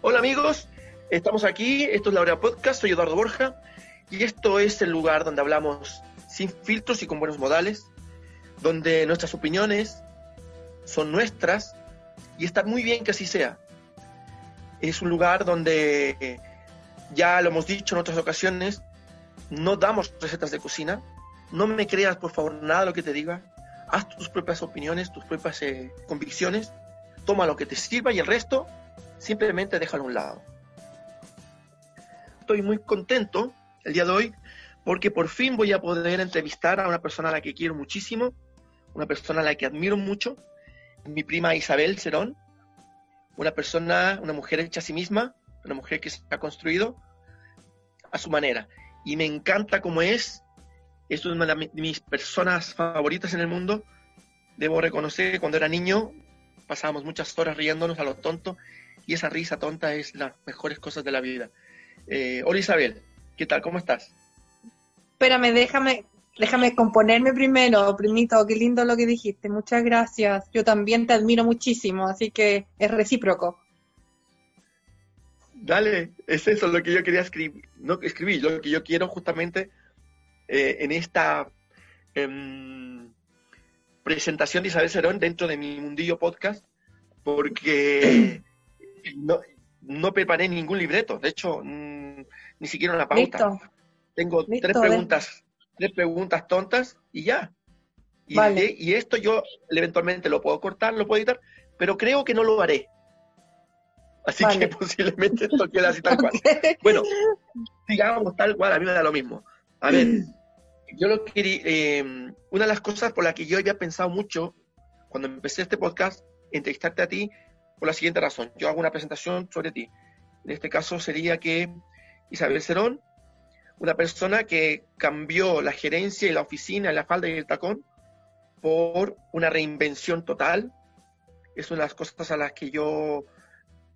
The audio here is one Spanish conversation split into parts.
Hola amigos, estamos aquí, esto es la Hora Podcast, soy Eduardo Borja. Y esto es el lugar donde hablamos sin filtros y con buenos modales, donde nuestras opiniones son nuestras y está muy bien que así sea. Es un lugar donde, ya lo hemos dicho en otras ocasiones, no damos recetas de cocina, no me creas por favor nada lo que te diga, haz tus propias opiniones, tus propias eh, convicciones, toma lo que te sirva y el resto simplemente déjalo a un lado. Estoy muy contento el día de hoy porque por fin voy a poder entrevistar a una persona a la que quiero muchísimo, una persona a la que admiro mucho, mi prima Isabel Cerón, una persona, una mujer hecha a sí misma, una mujer que se ha construido a su manera. Y me encanta cómo es, es una de mis personas favoritas en el mundo. Debo reconocer que cuando era niño pasábamos muchas horas riéndonos a lo tonto y esa risa tonta es las mejores cosas de la vida. Eh, hola Isabel, ¿qué tal? ¿Cómo estás? Espérame, déjame, déjame componerme primero, primito, qué lindo lo que dijiste, muchas gracias. Yo también te admiro muchísimo, así que es recíproco. Dale, es eso lo que yo quería escribir, no escribir, lo que yo quiero justamente eh, en esta em, presentación de Isabel Cerón dentro de mi Mundillo Podcast, porque no, no preparé ningún libreto, de hecho, mm, ni siquiera una pauta. Tengo tres preguntas, tres preguntas tontas y ya. Y, y, esto yo eventualmente lo puedo cortar, lo puedo editar, pero creo que no lo haré. Así que posiblemente esto quede así tal cual. Bueno, digamos tal cual, a mí me da lo mismo. A ver, yo lo quería, eh, una de las cosas por las que yo había pensado mucho cuando empecé este podcast, entrevistarte a ti, por la siguiente razón. Yo hago una presentación sobre ti. En este caso sería que Isabel Cerón, una persona que cambió la gerencia y la oficina, la falda y el tacón por una reinvención total. Es una de las cosas a las que yo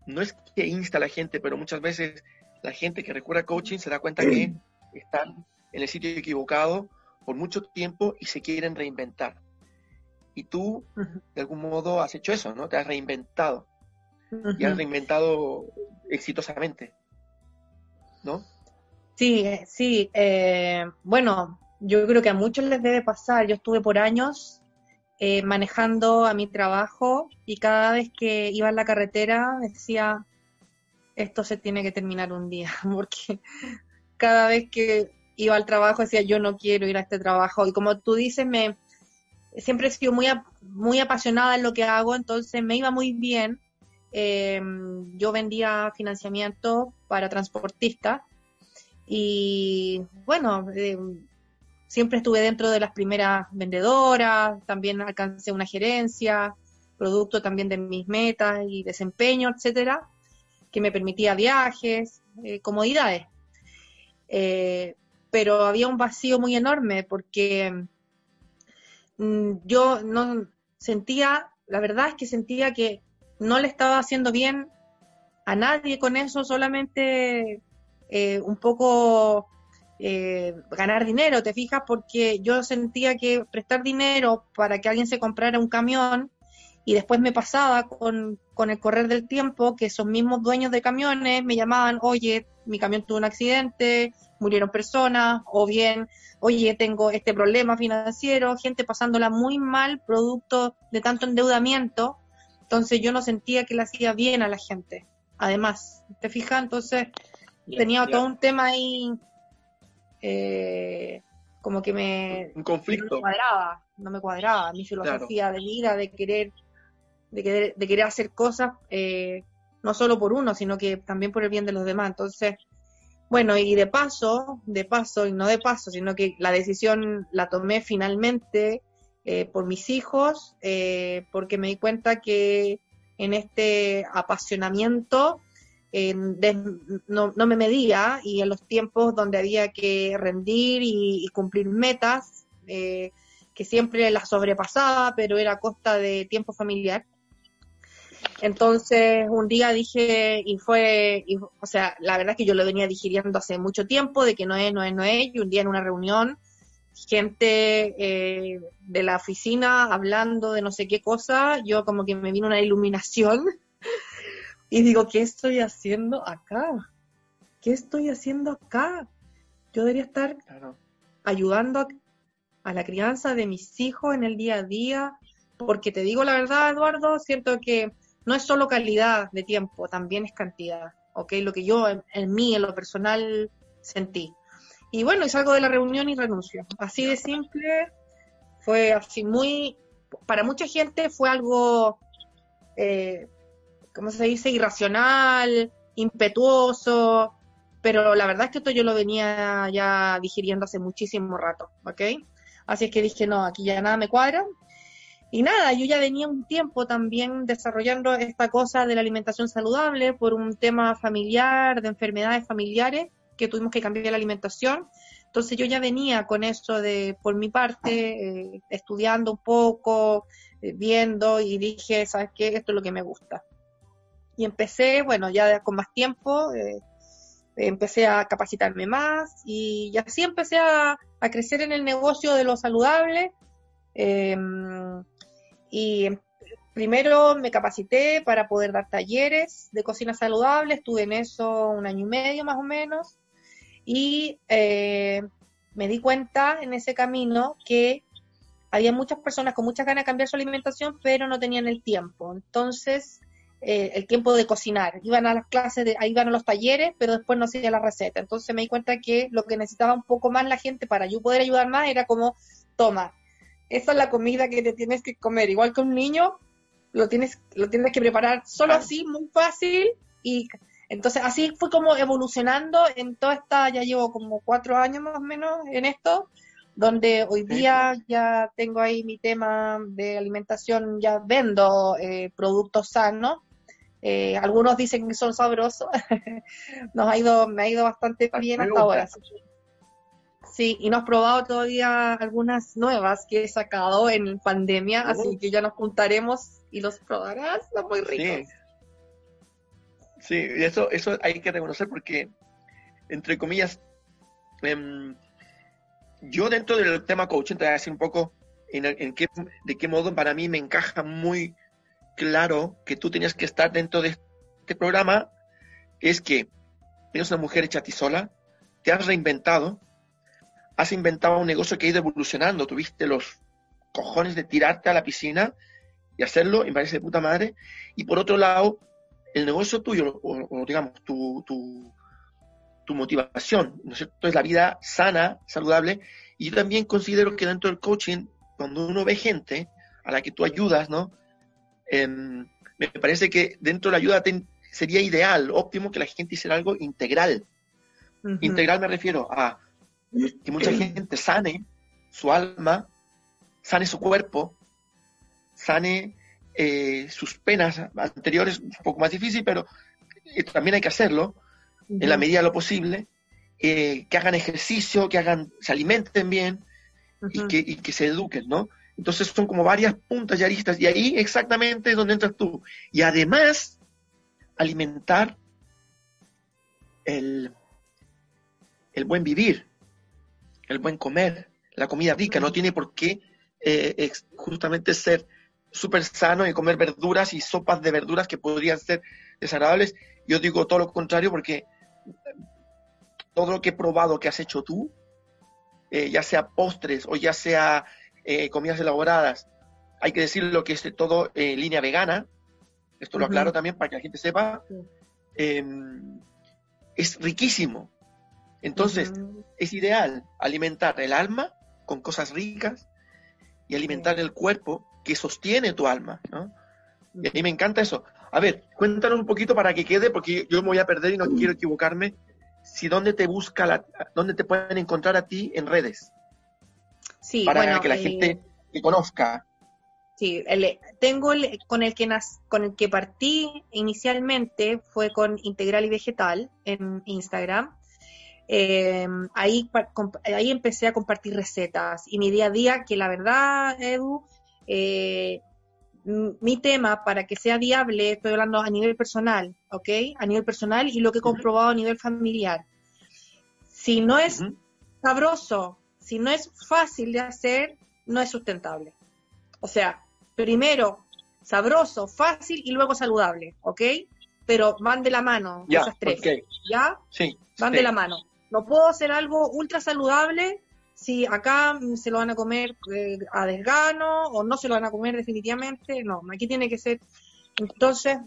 no es que insta a la gente, pero muchas veces la gente que recurre a coaching se da cuenta que están en el sitio equivocado por mucho tiempo y se quieren reinventar. Y tú, de algún modo, has hecho eso, ¿no? Te has reinventado y han reinventado exitosamente, ¿no? Sí, eh, sí. Eh, bueno, yo creo que a muchos les debe pasar. Yo estuve por años eh, manejando a mi trabajo y cada vez que iba en la carretera decía, esto se tiene que terminar un día, porque cada vez que iba al trabajo decía, yo no quiero ir a este trabajo. Y como tú dices, me siempre he sido muy, muy apasionada en lo que hago, entonces me iba muy bien eh, yo vendía financiamiento para transportistas y bueno, eh, siempre estuve dentro de las primeras vendedoras, también alcancé una gerencia, producto también de mis metas y desempeño, etcétera, que me permitía viajes, eh, comodidades. Eh, pero había un vacío muy enorme porque mm, yo no sentía, la verdad es que sentía que no le estaba haciendo bien a nadie con eso, solamente eh, un poco eh, ganar dinero, ¿te fijas? Porque yo sentía que prestar dinero para que alguien se comprara un camión y después me pasaba con, con el correr del tiempo que esos mismos dueños de camiones me llamaban, oye, mi camión tuvo un accidente, murieron personas, o bien, oye, tengo este problema financiero, gente pasándola muy mal, producto de tanto endeudamiento, entonces yo no sentía que le hacía bien a la gente. Además, ¿te fijas? Entonces tenía todo un tema ahí eh, como que me... Un conflicto. No me cuadraba, no me cuadraba. Mi filosofía de vida, de querer, de querer, de querer hacer cosas, eh, no solo por uno, sino que también por el bien de los demás. Entonces, bueno, y de paso, de paso, y no de paso, sino que la decisión la tomé finalmente eh, por mis hijos, eh, porque me di cuenta que en este apasionamiento eh, no, me medía y en los tiempos donde había que rendir y, cumplir metas, que siempre las sobrepasaba, pero era a costa de tiempo familiar. Entonces, un día dije, y fue, o sea, la verdad es que yo lo venía digiriendo hace mucho tiempo, de que no es, no es, no es, y un día en una reunión gente eh, de la oficina hablando de no sé qué cosa, yo como que me vino una iluminación, Y digo, ¿qué estoy haciendo acá? ¿Qué estoy haciendo acá? Yo debería estar ayudando a, la crianza de mis hijos en el día a día, porque te digo la verdad, Eduardo, siento que no es solo calidad de tiempo, también es cantidad, ¿ok? Lo que yo en, mí, en lo personal, sentí. Y bueno, y salgo de la reunión y renuncio. Así de simple, fue así muy, para mucha gente fue algo, eh, ¿cómo se dice? Irracional, impetuoso, pero la verdad es que esto yo lo venía ya digiriendo hace muchísimo rato, ¿ok? Así es que dije, no, aquí ya nada me cuadra. Y nada, yo ya venía un tiempo también desarrollando esta cosa de la alimentación saludable por un tema familiar, de enfermedades familiares, que tuvimos que cambiar la alimentación. Entonces yo ya venía con eso de, por mi parte, eh, estudiando un poco, eh, viendo y dije, ¿sabes qué? Esto es lo que me gusta. Y empecé, bueno, ya con más tiempo, eh, empecé a capacitarme más y, así empecé a, crecer en el negocio de lo saludable. Em, y primero me capacité para poder dar talleres de cocina saludable, estuve en eso un año y medio más o menos, y eh, me di cuenta en ese camino que había muchas personas con muchas ganas de cambiar su alimentación, pero no tenían el tiempo. Entonces eh, el tiempo de cocinar. Iban a las clases, de, iban a los talleres, pero después no hacía la receta. Entonces me di cuenta que lo que necesitaba un poco más la gente para yo poder ayudar más era como, toma, esa es la comida que te tienes que comer. Igual que un niño, lo tienes, lo tienes que preparar solo así, muy fácil. Y entonces así fue como evolucionando en toda esta, ya llevo como cuatro años más o menos en esto, donde hoy día ya tengo ahí mi tema de alimentación, ya vendo eh, productos sanos eh, algunos dicen que son sabrosos. Nos ha ido, me ha ido bastante bien hasta ahora. Sí, y no has probado todavía algunas nuevas que he sacado en pandemia, así que ya nos juntaremos y los probarás. Son muy ricos. Sí, sí eso, eso hay que reconocer porque, entre comillas, em, yo dentro del tema coaching te voy a decir un poco en, qué, de qué modo para mí me encaja muy claro que tú tenías que estar dentro de este programa es que eres una mujer hecha a ti sola, te has reinventado, has inventado un negocio que ha ido evolucionando, tuviste los cojones de tirarte a la piscina y hacerlo, y me parece de puta madre, y por otro lado, el negocio tuyo, o, digamos, tu, tu, tu, motivación, ¿no es cierto? Es la vida sana, saludable, y yo también considero que dentro del coaching, cuando uno ve gente a la que tú ayudas, ¿no? Em, me parece que dentro de la ayuda sería ideal, óptimo, que la gente hiciera algo integral. Integral me refiero a que mucha gente sane su alma, sane su cuerpo, sane eh, sus penas anteriores, un poco más difícil, pero eh, también hay que hacerlo en la medida de lo posible, eh, que hagan ejercicio, que hagan, se alimenten bien y, que, y que se eduquen, ¿no? Entonces son como varias puntas y aristas y ahí exactamente es donde entras tú. Y además, alimentar el, el buen vivir, el buen comer, la comida rica. No tiene por qué eh, justamente ser súper sano y comer verduras y sopas de verduras que podrían ser desagradables. Yo digo todo lo contrario porque todo lo que he probado que has hecho tú, eh, ya sea postres o ya sea eh, comidas elaboradas. Hay que decir lo que es todo en línea vegana. Esto lo aclaro también para que la gente sepa. Em, es riquísimo. Entonces, es ideal alimentar el alma con cosas ricas y alimentar el cuerpo que sostiene tu alma, ¿no? Y a mí me encanta eso. A ver, cuéntanos un poquito para que quede, porque yo me voy a perder y no quiero equivocarme. Si dónde te busca, la, dónde te pueden encontrar a ti en redes. Sí, para que la gente te conozca. Sí, tengo el, con el que con el que partí inicialmente fue con Integral y Vegetal en Instagram. Em, ahí, ahí empecé a compartir recetas y mi día a día, que la verdad, Edu, eh, mi tema para que sea viable, estoy hablando a nivel personal, ¿ok? A nivel personal y lo que he comprobado a nivel familiar. Si no es sabroso, si no es fácil de hacer, no es sustentable. O sea, primero sabroso, fácil y luego saludable, ¿ok? pero van de la mano, Ya, esas tres. ¿Ya? Sí. Van sí. de la mano. No puedo hacer algo ultra saludable si acá mm, se lo van a comer eh, a desgano o no se lo van a comer definitivamente. No, aquí tiene que ser. Entonces,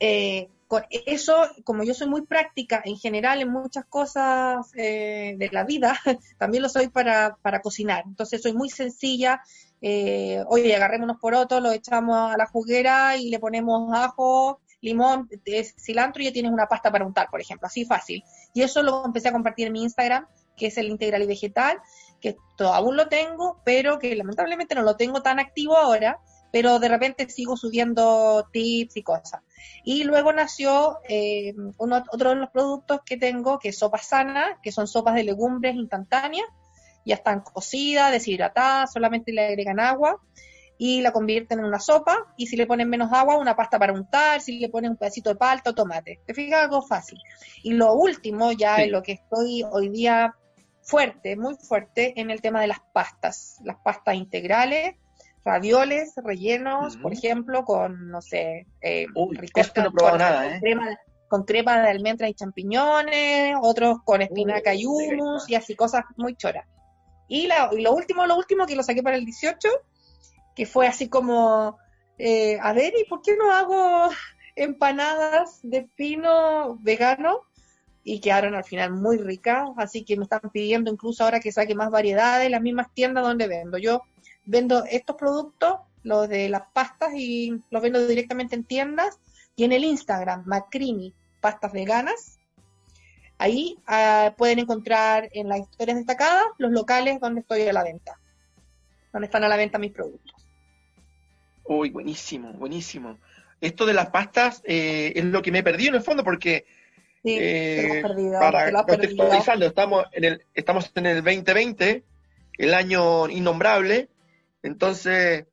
eh, con eso, como yo soy muy práctica en general en muchas cosas eh, de la vida, también lo soy para, para cocinar. Entonces, soy muy sencilla. Eh, oye, agarremos unos porotos, los echamos a la juguera y le ponemos ajo, limón, cilantro y ya tienes una pasta para untar, por ejemplo, así fácil. Y eso lo empecé a compartir en mi Instagram, que es el integral y vegetal, que aún lo tengo, pero que lamentablemente no lo tengo tan activo ahora, pero de repente sigo subiendo tips y cosas. Y luego nació eh, uno, otro de los productos que tengo, que es sopa sana, que son sopas de legumbres instantáneas, ya están cocidas, deshidratadas, solamente le agregan agua y la convierten en una sopa y si le ponen menos agua, una pasta para untar, si le ponen un pedacito de palta o tomate. Te fijas, algo fácil. Y lo último, ya Sí. en lo que estoy hoy día fuerte, muy fuerte, en el tema de las pastas. Las pastas integrales, ravioles, rellenos, por ejemplo, con, no sé, eh, Uy, no con- nada, ¿eh? crema- con crema de almendras y champiñones, otros con espinaca y Uy, hummus y así cosas muy choras. Y, la- y lo último, lo último que lo saqué para el 18, que fue así como, eh, a ver, ¿y por qué no hago empanadas de pino vegano? Y quedaron al final muy ricas, así que me están pidiendo incluso ahora que saque más variedades las mismas tiendas donde vendo. Yo vendo estos productos, los de las pastas, y los vendo directamente en tiendas y en el Instagram, Macrini, pastas veganas. Ahí ah, pueden encontrar en las historias destacadas los locales donde estoy a la venta, donde están a la venta mis productos. Uy, buenísimo, buenísimo. Esto de las pastas eh, es lo que me he perdido en el fondo, porque Sí, eh, te lo has perdido, para te lo has perdido. contextualizarlo, estamos en el, estamos en el 2020, el año innombrable. Entonces,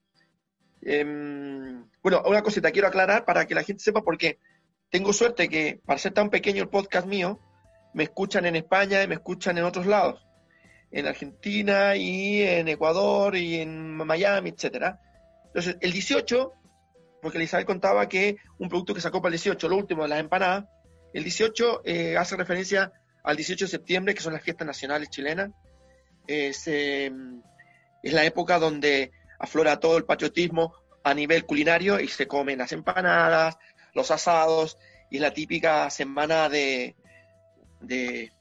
em, bueno, una cosita quiero aclarar para que la gente sepa, porque tengo suerte que, para ser tan pequeño el podcast mío, me escuchan en España y me escuchan en otros lados, en Argentina y en Ecuador y en Miami, etcétera. Entonces, el 18, porque Elizabeth contaba que un producto que sacó para el 18, lo último de las empanadas, el 18 eh, hace referencia al 18 de septiembre, que son las fiestas nacionales chilenas. Es, eh, es la época donde aflora todo el patriotismo a nivel culinario y se comen las empanadas, los asados, y es la típica semana de, de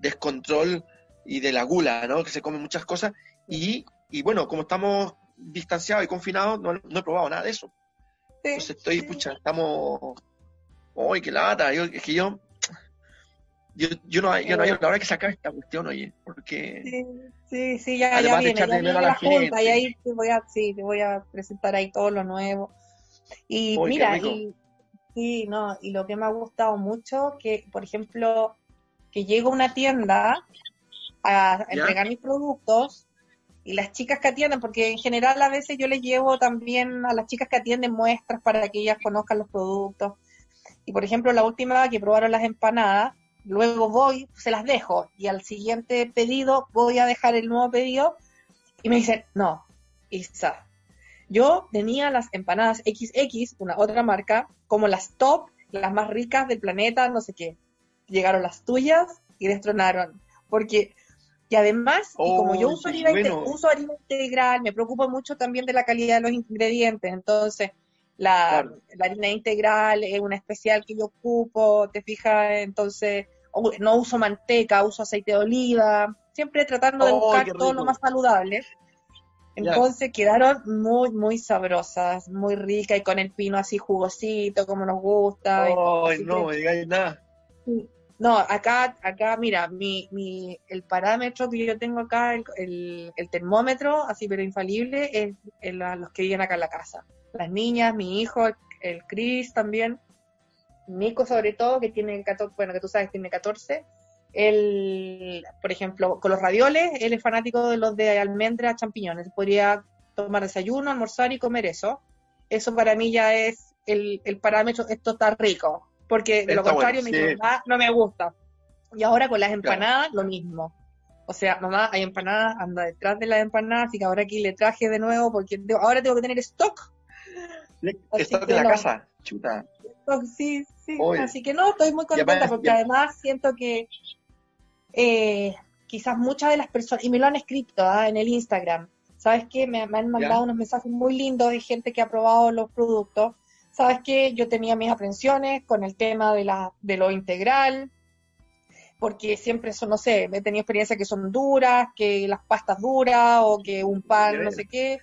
descontrol y de la gula, ¿no? Que se comen muchas cosas. Y, y bueno, como estamos distanciados y confinados, no, no he probado nada de eso. Sí, Entonces estoy, sí. pucha, estamos. ¡Uy, qué lata! Yo, es que yo. Yo, yo no, yo no hay la hora que sacar esta cuestión, oye, porque. Sí, sí, sí, ya, ya Además viene, ya viene a la la junta y ahí te voy a, sí, te voy a presentar ahí todo lo nuevo. Y mira, y, sí, no, y lo que me ha gustado mucho, que por ejemplo, que llego a una tienda a ¿Ya? entregar mis productos y las chicas que atienden, porque en general a veces yo les llevo también a las chicas que atienden muestras para que ellas conozcan los productos. Y por ejemplo, la última que probaron las empanadas, luego voy, se las dejo y al siguiente pedido voy a dejar el nuevo pedido y me dicen, no, Isa, yo tenía las empanadas XX, una otra marca, como las top, las más ricas del planeta, no sé qué. Llegaron las tuyas y destronaron. Porque, y además, y como yo Oh, uso harina, bueno. uso harina integral, me preocupo mucho también de la calidad de los ingredientes. Entonces, la, Claro. la harina integral es una especial que yo ocupo, te fijas, entonces no uso manteca, uso aceite de oliva, siempre tratando de Oh, buscar todo lo más saludable. Entonces quedaron muy, muy sabrosas, muy ricas y con el pino así jugosito, como nos gusta. y todo, ¡Ay, así no que- me digáis nada! no, acá, acá, mira, mi, mi, el parámetro que yo tengo acá, el, el, el termómetro, así pero infalible, es la- los que viven acá en la casa. Las niñas, mi hijo, el, Chris también, Nico sobre todo, que tiene 14, bueno, que tú sabes, tiene 14. Él, por ejemplo, con los ravioles, él es fanático de los de almendra, champiñones. Podría tomar desayuno, almorzar y comer eso. Eso para mí ya es el, el parámetro, esto está rico. Porque de lo contrario bueno, me dice, sí. "Mamá, no me gusta. Y ahora con las empanadas, lo mismo. O sea, mamá, hay empanadas, anda detrás de las empanadas, así que ahora aquí le traje de nuevo porque ahora tengo que tener stock. Que en la no. casa, chuta. sí, sí. Así que no, estoy muy contenta porque además siento que eh, quizás muchas de las personas, y me lo han escrito ¿ah? en el Instagram, ¿sabes qué? Me, han mandado unos mensajes muy lindos de gente que ha probado los productos. ¿Sabes qué? Yo tenía mis aprensiones con el tema de, la, de lo integral, porque siempre son, no sé, he tenido experiencias que son duras, que las pastas duras o que un pan, no sé qué,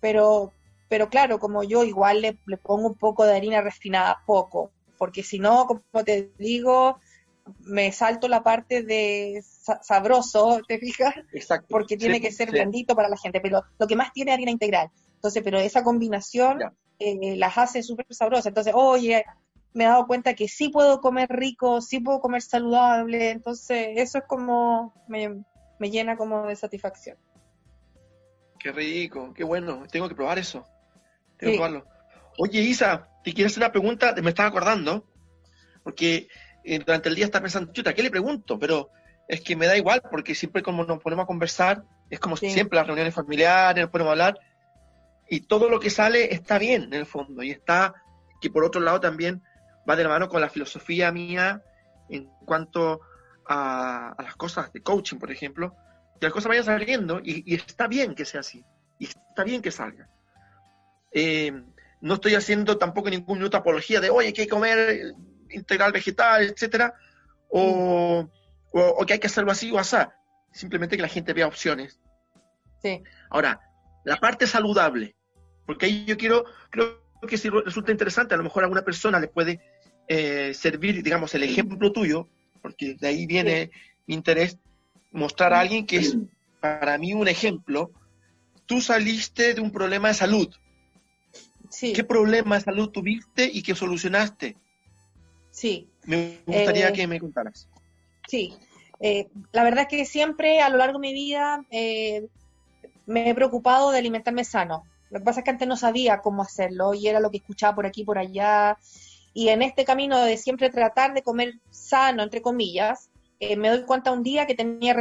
pero, pero claro, como yo igual le, le pongo un poco de harina refinada, poco, porque si no, como te digo, me salto la parte de sabroso, ¿te fijas? Exacto. Porque tiene que ser blandito para la gente, pero lo que más tiene harina integral. Entonces, pero esa combinación eh, las hace súper sabrosas. Entonces, oye, me he dado cuenta que sí puedo comer rico, sí puedo comer saludable. Entonces, eso es como, me, llena como de satisfacción. Qué rico, qué bueno. Tengo que probar eso. Tengo que probarlo. Oye, Isa, te quiero hacer una pregunta, me estaba acordando, porque durante el día está pensando, chuta, ¿qué le pregunto? Pero es que me da igual, porque siempre como nos ponemos a conversar, es como siempre las reuniones familiares, nos ponemos a hablar, y todo lo que sale está bien en el fondo, y está, que por otro lado también va de la mano con la filosofía mía en cuanto a, las cosas de coaching, por ejemplo, que las cosas vayan saliendo, y, está bien que sea así, y está bien que salga. Eh, no estoy haciendo tampoco ningún minuto apología de, oye, hay que comer integral vegetal, etcétera, o, que hay que hacerlo así o así. Simplemente que la gente vea opciones. Sí. Ahora, la parte saludable, porque ahí yo quiero, creo que si resulta interesante, a lo mejor a alguna persona le puede eh, servir, digamos, el ejemplo tuyo, porque de ahí viene mi interés, mostrar a alguien que es para mí un ejemplo. Tú saliste de un problema de salud. Sí. ¿Qué problema de salud tuviste y qué solucionaste? Sí. Me gustaría eh, que me contaras. Sí. Eh, la verdad es que siempre a lo largo de mi vida eh, me he preocupado de alimentarme sano. Lo que pasa es que antes no sabía cómo hacerlo y era lo que escuchaba por aquí, por allá. Y en este camino de siempre tratar de comer sano, entre comillas, me doy cuenta un día que tenía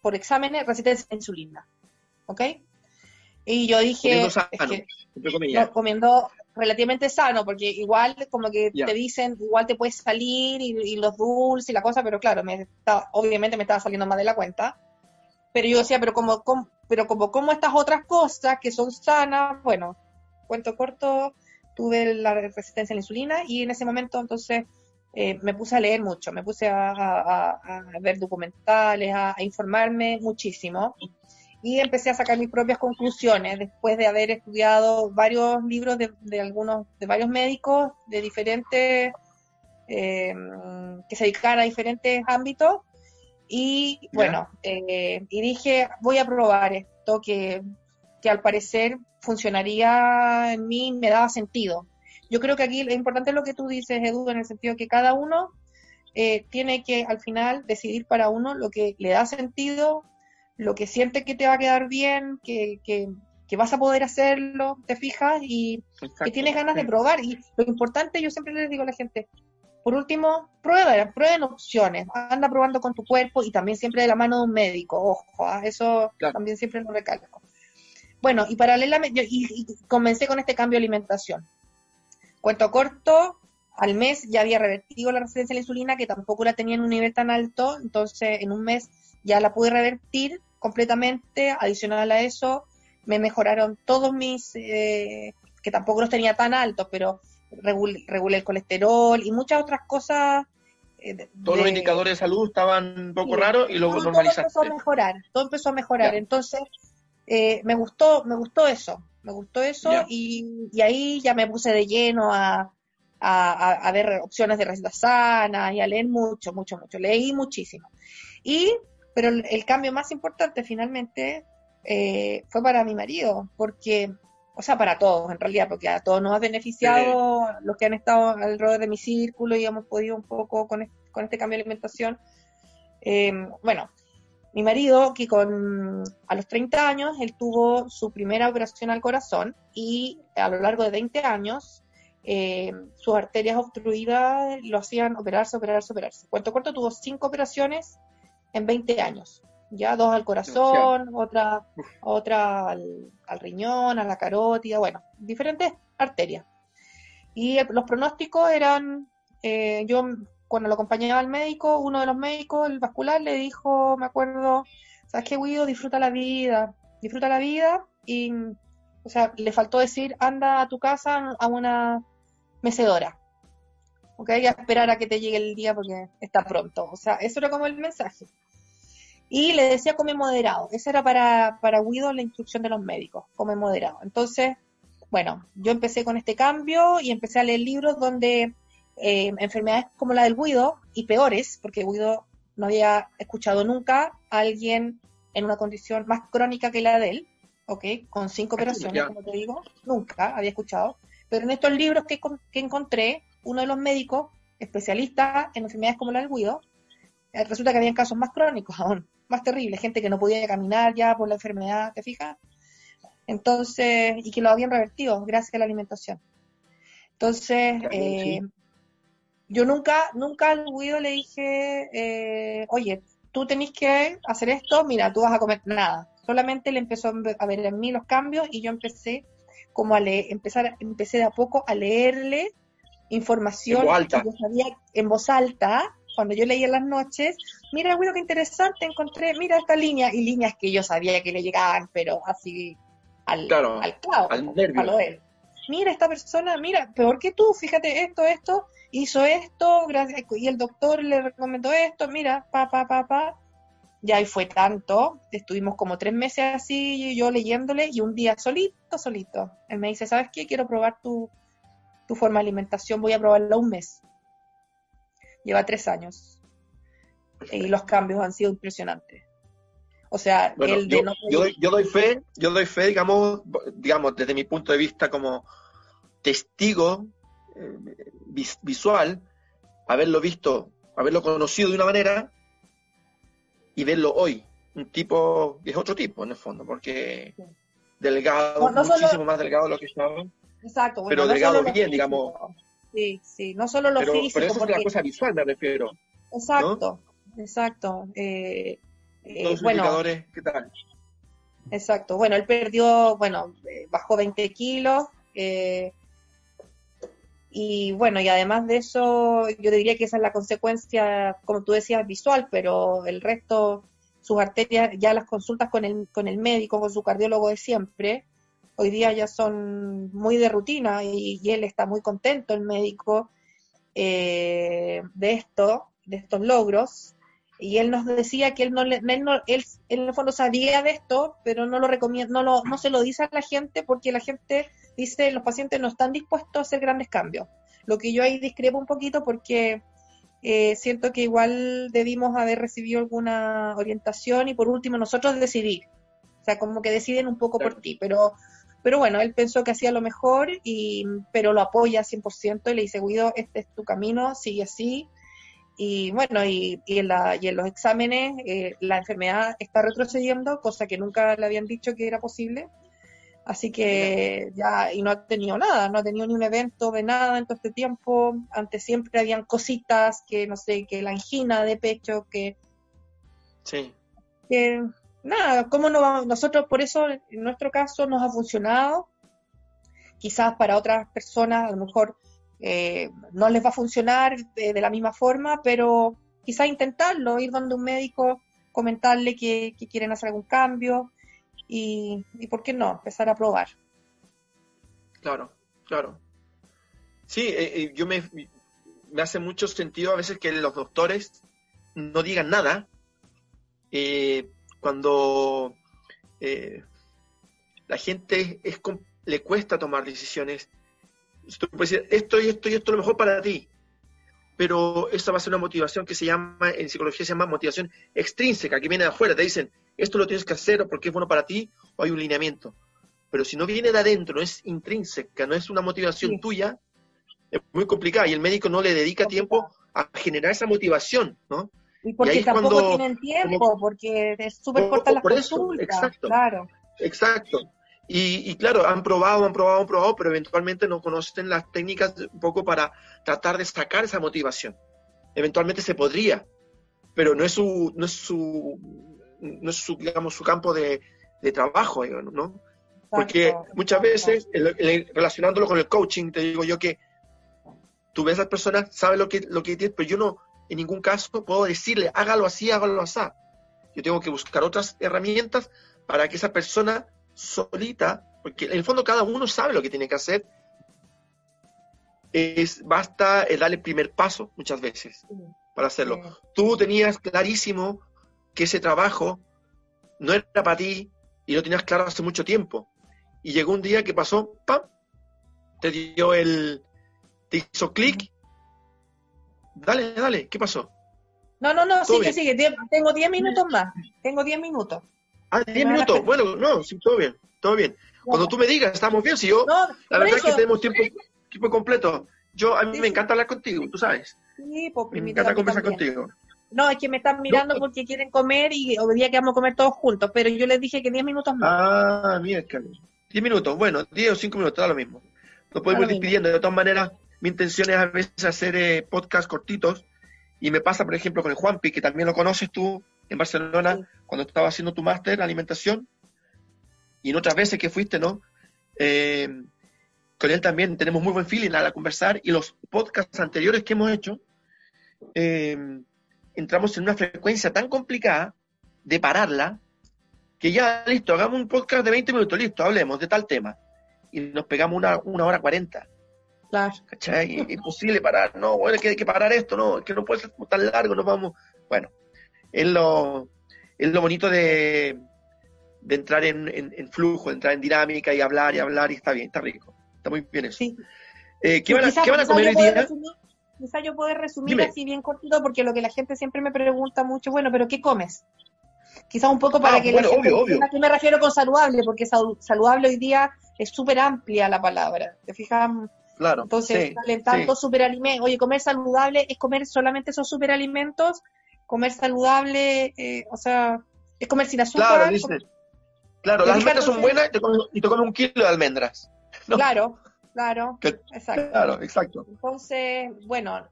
por exámenes resistencia a insulina. ¿Ok? Y yo dije, comiendo relativamente sano, porque igual como que te dicen, igual te puedes salir y, los dulces y la cosa, pero claro, me obviamente me estaba saliendo más de la cuenta. Pero yo decía, pero como, pero como como estas otras cosas que son sanas, bueno, cuento corto, tuve la resistencia a la insulina y en ese momento entonces eh, me puse a leer mucho, me puse a, ver documentales, a, informarme muchísimo y empecé a sacar mis propias conclusiones después de haber estudiado varios libros de, algunos de varios médicos de diferentes eh, que se dedican a diferentes ámbitos. Y bueno eh, y dije voy a probar esto que, que al parecer funcionaría en mí me daba sentido. Yo creo que aquí lo importante es lo que tú dices Edu en el sentido que cada uno eh, tiene que al final decidir para uno lo que le da sentido lo que sientes que te va a quedar bien, que, que, vas a poder hacerlo, te fijas, y que tienes ganas de probar. Y lo importante, yo siempre les digo a la gente, por último, prueben, prueben opciones, anda probando con tu cuerpo y también siempre de la mano de un médico, ojo, ¿ah? eso también siempre lo recalco. Bueno, y paralelamente, yo, y, comencé con este cambio de alimentación. Cuento corto, al mes ya había revertido la resistencia a la insulina, que tampoco la tenía en un nivel tan alto, entonces en un mes ya la pude revertir completamente. Adicional a eso, me mejoraron todos mis, eh, que tampoco los tenía tan altos, pero regulé, el colesterol y muchas otras cosas. Eh, todos los indicadores de salud estaban un poco raros y luego normalizaste. Todo empezó a mejorar, todo empezó a mejorar. Entonces, eh, me gustó, me gustó eso, me gustó eso y, ahí ya me puse de lleno a, a, ver opciones de recetas sanas y a leer mucho, mucho, mucho. Leí muchísimo. Y pero el, cambio más importante finalmente eh, fue para mi marido, porque, o sea, para todos en realidad, porque a todos nos ha beneficiado, los que han estado alrededor de mi círculo y hemos podido un poco con, este cambio de alimentación. Em, bueno, mi marido, que con a los 30 años, él tuvo su primera operación al corazón y a lo largo de 20 años em, sus arterias obstruidas lo hacían operarse, operarse, operarse. Cuento corto, tuvo cinco operaciones en 20 años. Ya dos al corazón, otra, otra al, riñón, a la carótida, bueno, diferentes arterias. Y los pronósticos eran, eh, yo cuando lo acompañaba al médico, uno de los médicos, el vascular, le dijo, me acuerdo, ¿sabes qué, Guido? Disfruta la vida, disfruta la vida y, o sea, le faltó decir, anda a tu casa a una mecedora. ¿Ok? A esperar a que te llegue el día porque está pronto. O sea, eso era como el mensaje. Y le decía come moderado. Esa era para, para Guido la instrucción de los médicos, come moderado. Entonces, bueno, yo empecé con este cambio y empecé a leer libros donde eh, enfermedades como la del Guido y peores, porque Guido no había escuchado nunca a alguien en una condición más crónica que la de él, ¿ok? Con cinco operaciones, como te digo, nunca había escuchado. Pero en estos libros que, que encontré, uno de los médicos, especialistas en enfermedades como la del Guido, eh, resulta que habían casos más crónicos aún, más terribles, gente que no podía caminar ya por la enfermedad, ¿te fijas? Entonces, y que lo habían revertido gracias a la alimentación. Entonces, eh, yo nunca, nunca al Guido le dije, eh, oye, tú tenés que hacer esto, mira, tú vas a comer nada. Solamente le empezó a ver en mí los cambios y yo empecé como a leer, empezar, empecé de a poco a leerle información en voz alta, yo sabía, en voz alta cuando yo leía en las noches, mira, Guido, qué interesante, encontré, mira esta línea, y líneas que yo sabía que le llegaban, pero así al, claro, al clavo, al nervio. Mira, esta persona, mira, peor que tú, fíjate esto, esto, hizo esto, gracias, y el doctor le recomendó esto, mira, pa, pa, pa, pa. Ya y fue tanto, estuvimos como tres meses así, yo leyéndole, y un día solito, solito, él me dice, ¿sabes qué? Quiero probar tu, tu forma de alimentación, voy a probarla un mes. Lleva tres años. Y los cambios han sido impresionantes. O sea, el de yo, no yo, doy, fe, yo doy fe, digamos, digamos, desde mi punto de vista como testigo eh, visual, haberlo visto, haberlo conocido de una manera y verlo hoy. Un tipo, es otro tipo en el fondo, porque delgado, muchísimo más delgado de lo que estaba. Exacto, pero delgado bien, digamos. Sí, sí, no solo lo físico. Pero eso es la cosa visual, me refiero. Exacto, exacto. Eh, eh, bueno, ¿qué tal? Exacto. Bueno, él perdió, bueno, eh, bajó 20 kilos. Eh, y bueno, y además de eso, yo diría que esa es la consecuencia, como tú decías, visual, pero el resto, sus arterias, ya las consultas con el, con el médico, con su cardiólogo de siempre, hoy día ya son muy de rutina y, él está muy contento, el médico, de esto, de estos logros y él nos decía que él no, le, él, no él, en el fondo sabía de esto, pero no lo recomienda, no, lo, no se lo dice a la gente porque la gente dice los pacientes no están dispuestos a hacer grandes cambios. Lo que yo ahí discrepo un poquito porque eh, siento que igual debimos haber recibido alguna orientación y por último nosotros decidir. O sea, como que deciden un poco por ti, pero pero bueno, él pensó que hacía lo mejor, y, pero lo apoya 100% y le dice, Guido, este es tu camino, sigue así, y bueno, y, y, en, la, y en los exámenes eh, la enfermedad está retrocediendo, cosa que nunca le habían dicho que era posible. Así que ya, y no ha tenido nada, no ha tenido ni un evento de nada en todo este tiempo. Antes siempre habían cositas, que no sé, que la angina de pecho, que. Sí. Que nada, ¿cómo no vamos? Nosotros, por eso, en nuestro caso, nos ha funcionado. Quizás para otras personas, a lo mejor eh, no les va a funcionar de, la misma forma, pero quizá intentarlo, ir donde un médico, comentarle que, quieren hacer algún cambio y, ¿por qué no? Empezar a probar. Claro, claro. Sí, eh, eh, yo me, me hace mucho sentido a veces que los doctores no digan nada cuando la gente es, le cuesta tomar decisiones tú puedes decir, esto y esto y esto es lo mejor para ti. Pero esa va a ser una motivación que se llama, en psicología se llama motivación extrínseca, que viene de afuera. Te dicen, esto lo tienes que hacer porque es bueno para ti o hay un lineamiento. Pero si no viene de adentro, no es intrínseca, no es una motivación tuya, es muy complicada y el médico no le dedica tiempo a generar esa motivación, ¿no? Y porque tampoco tienen tiempo, porque es súper corta la consulta. Exacto. Claro. Exacto. Y, claro, han probado, han probado, han probado, pero eventualmente no conocen las técnicas un poco para tratar de sacar esa motivación. Eventualmente se podría, pero no es su, no es su, no es su, digamos, su campo de, trabajo, ¿no? Porque muchas veces, relacionándolo con el coaching, te digo yo que tú ves a esas personas, sabes lo que, lo que tienes, pero yo no, en ningún caso puedo decirle, hágalo así, hágalo así. Yo tengo que buscar otras herramientas para que esa persona solita, porque en el fondo cada uno sabe lo que tiene que hacer, es, basta darle el primer paso muchas veces para hacerlo. Tú tenías clarísimo que ese trabajo no era para ti y lo tenías claro hace mucho tiempo. Y llegó un día que pasó, ¡pam! Te dio el... te hizo clic. Dale, dale, ¿qué pasó? No, no, no, sigue, sigue. Tengo 10 minutos más. Tengo 10 minutos. Ah, 10 minutos. Bueno, no, sí, todo bien, todo bien. Cuando tú me digas, estamos bien. Si yo, la verdad es que tenemos tiempo, tiempo completo. Yo, a mí me encanta hablar contigo, tú sabes. Sí, pues, me encanta conversar contigo. No, es que me están mirando porque quieren comer y hoy día que vamos a comer todos juntos, pero yo les dije que 10 minutos más. Ah, mira, 10 minutos, bueno, 10 o 5 minutos, da lo mismo. Nos podemos ir pidiendo. De todas maneras, mi intención es a veces hacer eh, podcasts cortitos y me pasa, por ejemplo, con el Juanpi, que también lo conoces tú en Barcelona, cuando estaba haciendo tu máster en alimentación y en otras veces que fuiste, ¿no? Eh, con él también tenemos muy buen feeling al conversar y los podcasts anteriores que hemos hecho, eh, entramos en una frecuencia tan complicada de pararla que ya, listo, hagamos un podcast de 20 minutos, listo, hablemos de tal tema. Y nos pegamos una, una hora cuarenta. Claro. ¿Cachai? Imposible parar, no, bueno, que hay que parar esto, no, es que no puede ser tan largo, nos vamos. Bueno, es lo, es lo bonito de, de entrar en, en, flujo, de entrar en dinámica y hablar y hablar y está bien, está rico. Está muy bien eso. Sí. Eh, ¿qué, van a, ¿Qué van a comer el día? Yo puedo resumir así bien cortito porque lo que la gente siempre me pregunta mucho, bueno, pero ¿qué comes? Quizá un poco para ah, que la gente obvio, ¿A qué me refiero con saludable? Porque saludable hoy día es súper amplia la palabra. ¿Te fijas? Claro. Entonces, sí, tanto superalimentos. Oye, comer saludable es comer solamente esos superalimentos. Comer saludable, eh, o sea, es comer sin azúcar. Claro, dice. Claro, las almendras son buenas y te comes un kilo de almendras. Claro, claro. exacto. Claro, exacto. Entonces, bueno,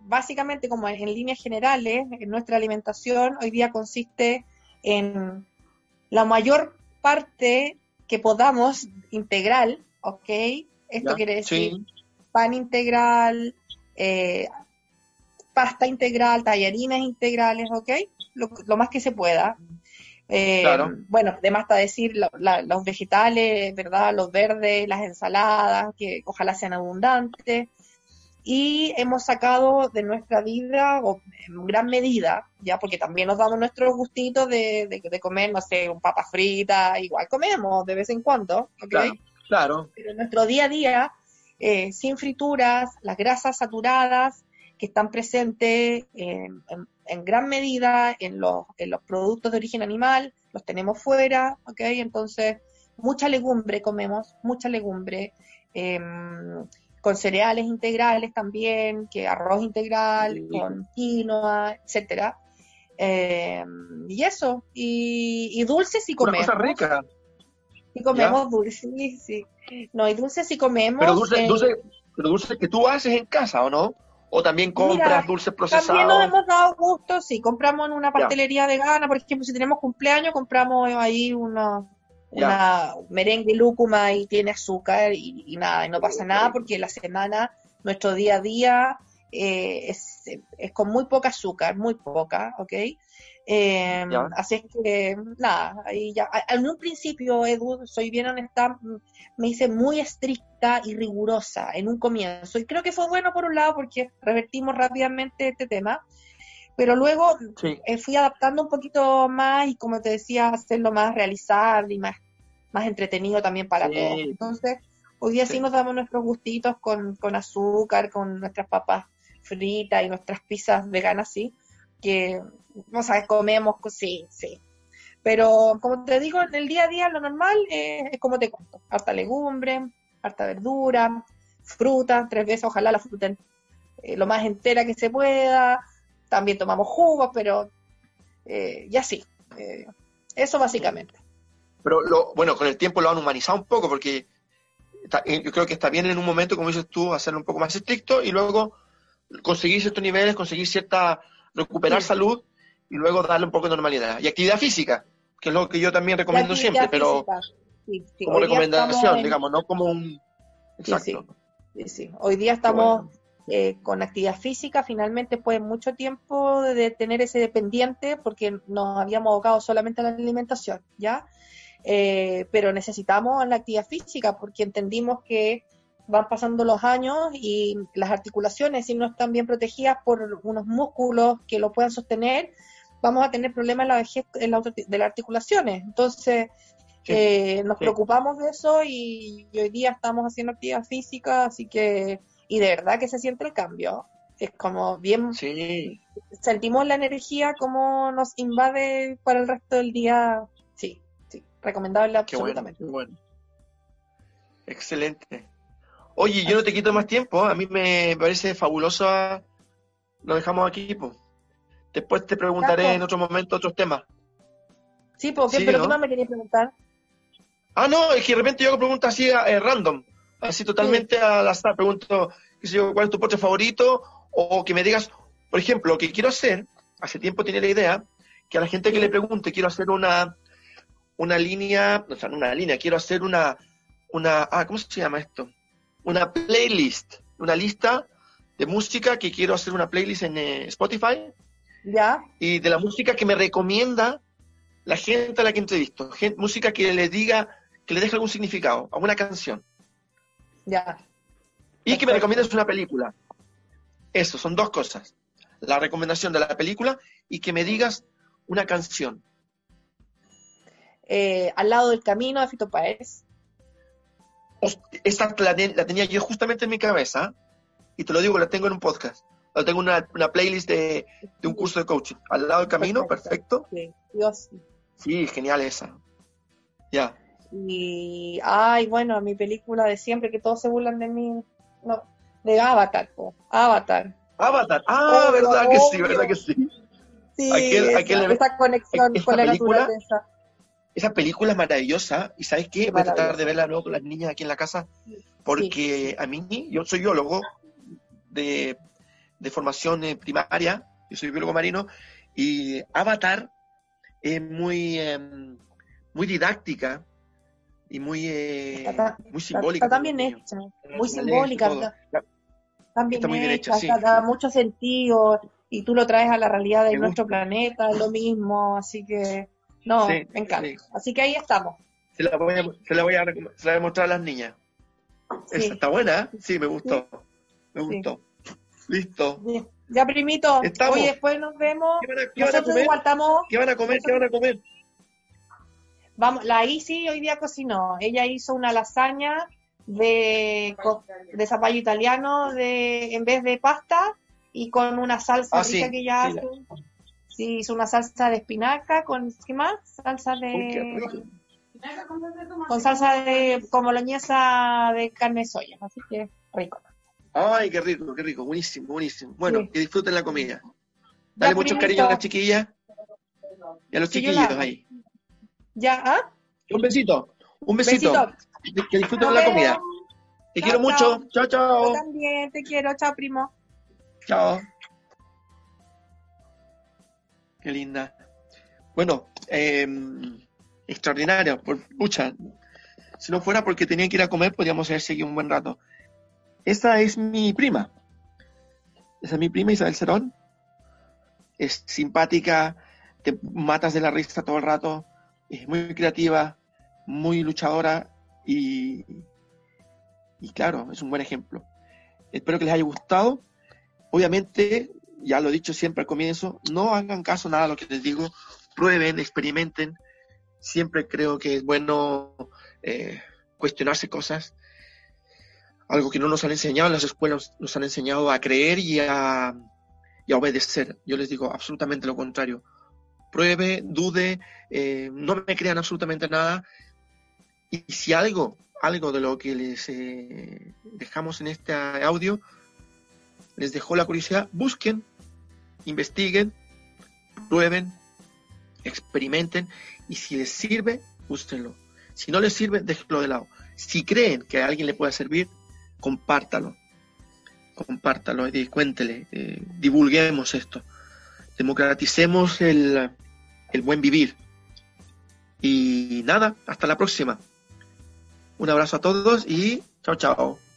básicamente como en, líneas generales, en nuestra alimentación hoy día consiste en la mayor parte que podamos integral, ¿ok? Esto quiere decir pan integral, eh, pasta integral, tallarines integrales, ¿ok? lo, más que se pueda. Eh, bueno, además está decir los vegetales, ¿verdad? Los verdes, las ensaladas, que ojalá sean abundantes. Y hemos sacado de nuestra vida, o en gran medida, ya porque también nos damos nuestros gustitos de, de, comer, no sé, un papa frita, igual comemos de vez en cuando, ¿ok? Claro. Pero en nuestro día a día, eh, sin frituras, las grasas saturadas que están presentes en, en gran medida en los, en los productos de origen animal, los tenemos fuera, ¿ok? Entonces, mucha legumbre comemos, mucha legumbre, em, con cereales integrales también, que arroz integral, con quinoa, etcétera. Em, y eso, y, dulces y comemos. Una cosa rica. Y comemos dulces, sí, No, y dulces y comemos. Pero dulces, dulce, pero dulces que tú haces en casa, ¿o no? ¿O también compras dulces procesados? También nos hemos dado gusto, sí, compramos en una pastelería vegana, por ejemplo, si tenemos cumpleaños, compramos ahí una, una merengue lúcuma y tiene azúcar y, nada, y no pasa nada porque la semana, nuestro día a día eh, es, es, con muy poca azúcar, muy poca, ¿ok? Eh, así es que, nada, ahí ya. En un principio, Edu, soy bien honesta, me hice muy estricta y rigurosa en un comienzo. Y creo que fue bueno por un lado porque revertimos rápidamente este tema. Pero luego eh, fui adaptando un poquito más y, como te decía, hacerlo más realizable y más, más entretenido también para todos. Entonces, hoy día sí. nos damos nuestros gustitos con, con azúcar, con nuestras papas fritas y nuestras pizzas veganas, sí que, no sabes, comemos, sí, sí. Pero como te digo, en el día a día lo normal es como te cuento, harta legumbre, harta verdura, fruta, tres veces, ojalá la fruta eh, lo más entera que se pueda, también tomamos jugos, pero eh, ya sí, eh, eso básicamente. Pero lo, bueno, con el tiempo lo han humanizado un poco porque yo creo que está bien en un momento, como dices tú, hacerlo un poco más estricto y luego conseguir ciertos niveles, conseguir cierta recuperar salud y luego darle un poco de normalidad. Y actividad física, que es lo que yo también recomiendo siempre, pero como recomendación, digamos, no como un... Exacto. Sí. Hoy día estamos eh, con actividad física, finalmente fue mucho tiempo de tener ese dependiente porque nos habíamos abocado solamente a la alimentación, ¿ya? Eh, pero necesitamos la actividad física porque entendimos que van pasando los años y las articulaciones, si no están bien protegidas por unos músculos que lo puedan sostener, vamos a tener problemas en la vejez de las articulaciones. Entonces, eh, nos preocupamos de eso y, hoy día estamos haciendo actividad física, así que, y de verdad que se siente el cambio. Es como bien, sí. sentimos la energía como nos invade para el resto del día. Sí, sí, recomendable absolutamente. bueno. Excelente. Oye, yo no te quito más tiempo, a mí me parece fabuloso. Lo dejamos aquí, pues. Después te preguntaré en otro momento otros temas. Sí, porque, pero ¿qué más me querías preguntar? Ah, no, es que de repente yo hago preguntas así eh, random, así totalmente al azar. Pregunto, qué sé yo, ¿cuál es tu postre favorito? O que me digas, por ejemplo, lo que quiero hacer, hace tiempo tiene la idea, que a la gente que le pregunte, quiero hacer una, una línea, o sea, no una línea, quiero hacer una, una, ah, ¿cómo se llama esto? Una playlist, una lista de música que quiero hacer una playlist en eh, Spotify. Ya. Y de la música que me recomienda la gente a la que entrevisto. Gente, música que le diga que le deje algún significado a una canción. Ya. Y que me recomiendes una película. Eso, son dos cosas. La recomendación de la película y que me digas una canción. Eh, al lado del camino de Fito Páez. Esta la, tenía yo justamente en mi cabeza y te lo digo, la tengo en un podcast. Tengo en una, playlist de, un curso de coaching. Al lado del camino, perfecto. Sí, Dios. Sí, genial esa. Ya. Y, ay, bueno, mi película de siempre, que todos se burlan de mí, no, de Avatar, Avatar. Avatar, ah, verdad que sí, verdad que sí. Sí, esa, conexión con la naturaleza. Esa película es maravillosa, y ¿sabes qué? Voy a tratar de verla luego con las niñas aquí en la casa, porque a mí, yo soy biólogo de, de formación eh, primaria, yo soy biólogo marino, y Avatar es muy, em, muy didáctica, y muy, eh, muy simbólica. Está, también hecha, muy simbólica. también muy bien hecha, da mucho sentido y tú lo traes a la realidad de nuestro planeta, es lo mismo, así que no, me encanta. Así que ahí estamos. Se la voy a, se la voy a, se la voy a mostrar a las niñas. Esa está buena, ¿eh? sí, me gustó. Me gustó. Listo. Ya, primito. Estamos. Hoy después nos vemos. ¿Qué van a, comer? ¿Qué van a comer? ¿Qué van a comer? Vamos, la Isi hoy día cocinó. Ella hizo una lasaña de, de zapallo italiano de, en vez de pasta y con una salsa ah, sí, que ella hace. Sí, hizo una salsa de espinaca con, ¿qué más? Salsa de... con salsa de como boloñesa de carne de soya, así que rico. Ay, qué rico, qué rico, buenísimo, buenísimo. Bueno, que disfruten la comida. Dale muchos cariños a las chiquillas y a los chiquillos ahí. Ya, ¿ah? Un besito. Un besito. Que disfruten la comida. Te quiero mucho. Chao, chao. Yo también te quiero. Chao, primo. Chao. Qué linda. Bueno, eh, extraordinario. Por, pucha, si no fuera porque tenía que ir a comer, podríamos haber seguido un buen rato. Esa es mi prima. Esa es mi prima Isabel Cerón. Es simpática, te matas de la risa todo el rato es muy creativa, muy luchadora y, y claro, es un buen ejemplo. Espero que les haya gustado. Obviamente, ya lo he dicho siempre al comienzo, no hagan caso nada a lo que les digo, prueben, experimenten. Siempre creo que es bueno eh, cuestionarse cosas. Algo que no nos han enseñado en las escuelas, nos han enseñado a creer y a, y a obedecer. Yo les digo absolutamente lo contrario pruebe, dude, eh, no me crean absolutamente nada. Y si algo, algo de lo que les eh, dejamos en este audio les dejó la curiosidad, busquen, investiguen, prueben, experimenten y si les sirve, úsenlo. Si no les sirve, déjenlo de lado. Si creen que a alguien le pueda servir, compártalo. Compártalo y cuéntele, eh, divulguemos esto democraticemos el, el buen vivir. Y nada, hasta la próxima. Un abrazo a todos y chao, chao.